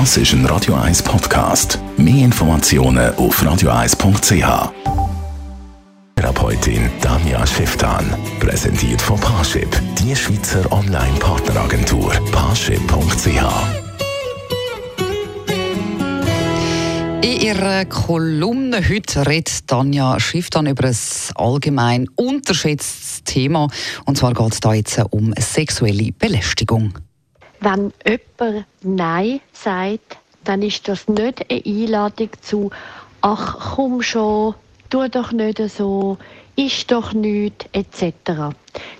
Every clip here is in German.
Das ist ein Radio 1 Podcast. Mehr Informationen auf radio1.ch. Therapeutin Damia Schifftan. Präsentiert von Parship, die Schweizer Online-Partneragentur. Parship.ch. In ihrer Kolumne heute redet Tanja Schifftan über ein allgemein unterschätztes Thema. Und zwar geht es da jetzt um sexuelle Belästigung. Wenn jemand Nein sagt, dann ist das nicht eine Einladung zu «Ach, komm schon, tu doch nicht so, ist doch nicht» etc.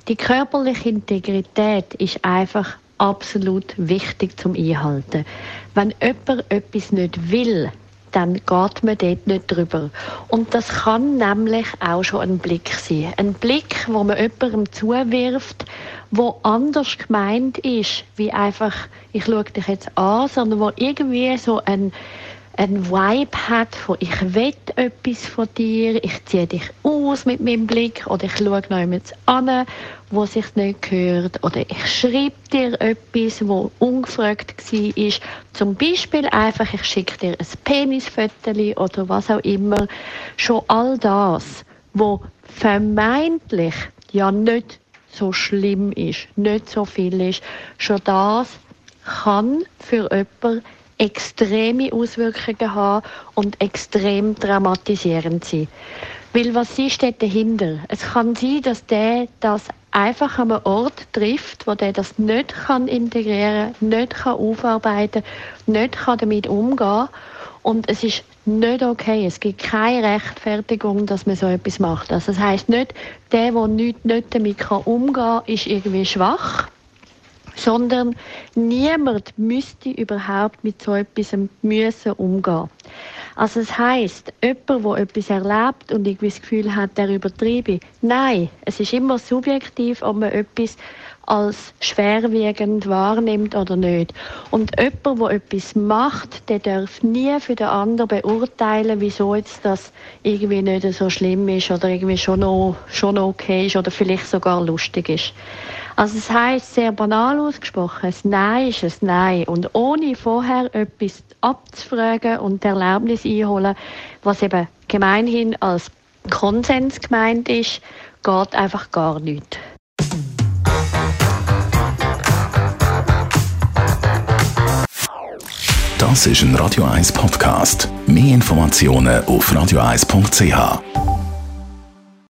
Die körperliche Integrität ist einfach absolut wichtig zum Einhalten. Wenn jemand etwas nicht will, dann geht man dort nicht drüber. Und das kann nämlich auch schon ein Blick sein. Ein Blick, wo man jemandem zuwirft, wo anders gemeint ist, wie einfach, ich schaue dich jetzt an, sondern wo irgendwie so ein ein Vibe hat von ich will etwas von dir, ich ziehe dich aus mit meinem Blick oder ich schaue noch jemand an, wo sich nicht gehört oder ich schreibe dir etwas, wo ungefragt war. Zum Beispiel einfach, ich schicke dir ein Penisfoto oder was auch immer. Schon all das, wo vermeintlich ja nicht so schlimm ist, nicht so viel ist, schon das kann für jemanden extreme Auswirkungen haben und extrem dramatisierend sein. Weil was ist dort dahinter? Es kann sein, dass der das einfach an einem Ort trifft, wo der das nicht kann integrieren, nicht kann aufarbeiten, nicht kann damit umgehen und es ist nicht okay. Es gibt keine Rechtfertigung, dass man so etwas macht. Also das heißt nicht, der, der nicht, nicht damit umgehen kann, ist irgendwie schwach sondern niemand müsste überhaupt mit so etwas müssen umgehen. Also es heißt, jemand, der etwas erlebt und irgendwie das Gefühl hat, der übertriebe. Nein, es ist immer subjektiv, ob man etwas als schwerwiegend wahrnimmt oder nicht. Und jemand, der etwas macht, der darf nie für den anderen beurteilen, wieso jetzt das irgendwie nicht so schlimm ist oder irgendwie schon noch, schon okay ist oder vielleicht sogar lustig ist. Also es heißt sehr banal ausgesprochen, ein Nein ist ein Nein. Und ohne vorher etwas abzufragen und die Erlaubnis einholen, was eben gemeinhin als Konsens gemeint ist, geht einfach gar nicht. Das ist ein Radio 1 Podcast. Mehr Informationen auf radio1.ch.